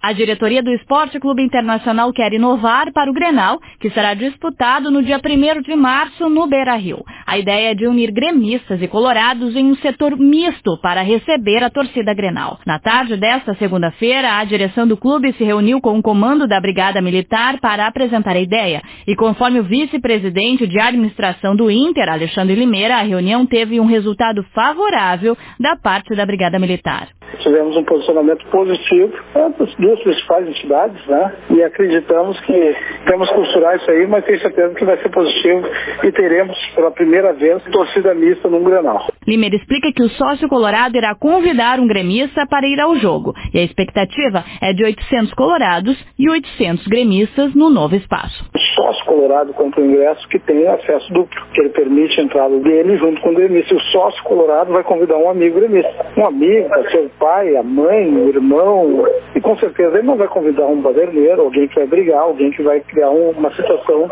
A diretoria do Esporte Clube Internacional quer inovar para o Grenal, que será disputado no dia 1 de março no Beira-Rio. A ideia é de unir gremistas e colorados em um setor misto para receber a torcida Grenal. Na tarde desta segunda-feira, a direção do clube se reuniu com o comando da Brigada Militar para apresentar a ideia. E conforme o vice-presidente de administração do Inter, Alexandre Limeira, a reunião teve um resultado favorável da parte da Brigada Militar. Tivemos um posicionamento positivo das duas principais entidades, né? E acreditamos que temos que costurar isso aí, mas tenho certeza que vai ser positivo e teremos pela primeira vez torcida mista num Grenal. Limeira explica que o sócio colorado irá convidar um gremista para ir ao jogo e a expectativa é de 800 colorados e 800 gremistas no novo espaço. Colorado compra o ingresso que tem acesso duplo, que ele permite a entrada dele junto com o gremista. O sócio colorado vai convidar um amigo gremista. Um amigo, o pai, a mãe, o irmão, e com certeza ele não vai convidar um baderneiro, alguém que vai brigar, alguém que vai criar um, uma situação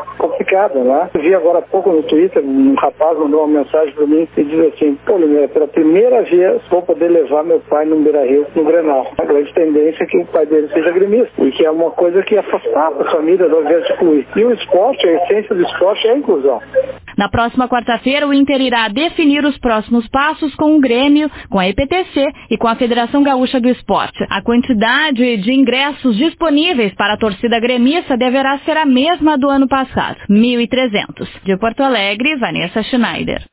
complicada? Eu vi agora há pouco no Twitter, um rapaz mandou uma mensagem para mim e diz assim, pô, Limeira, pela primeira vez vou poder levar meu pai no Beira-Rio, no Grenal. A grande tendência é que o pai dele seja gremista, e que é uma coisa que afastava a família do invés de excluir. E o esporte, a essência do esporte é a inclusão. Na próxima quarta-feira, o Inter irá definir os próximos passos com o Grêmio, com a EPTC e com a Federação Gaúcha do Esporte. A quantidade de ingressos disponíveis para a torcida gremista deverá ser a mesma do ano passado, 1.300. De Porto Alegre, Vanessa Schneider.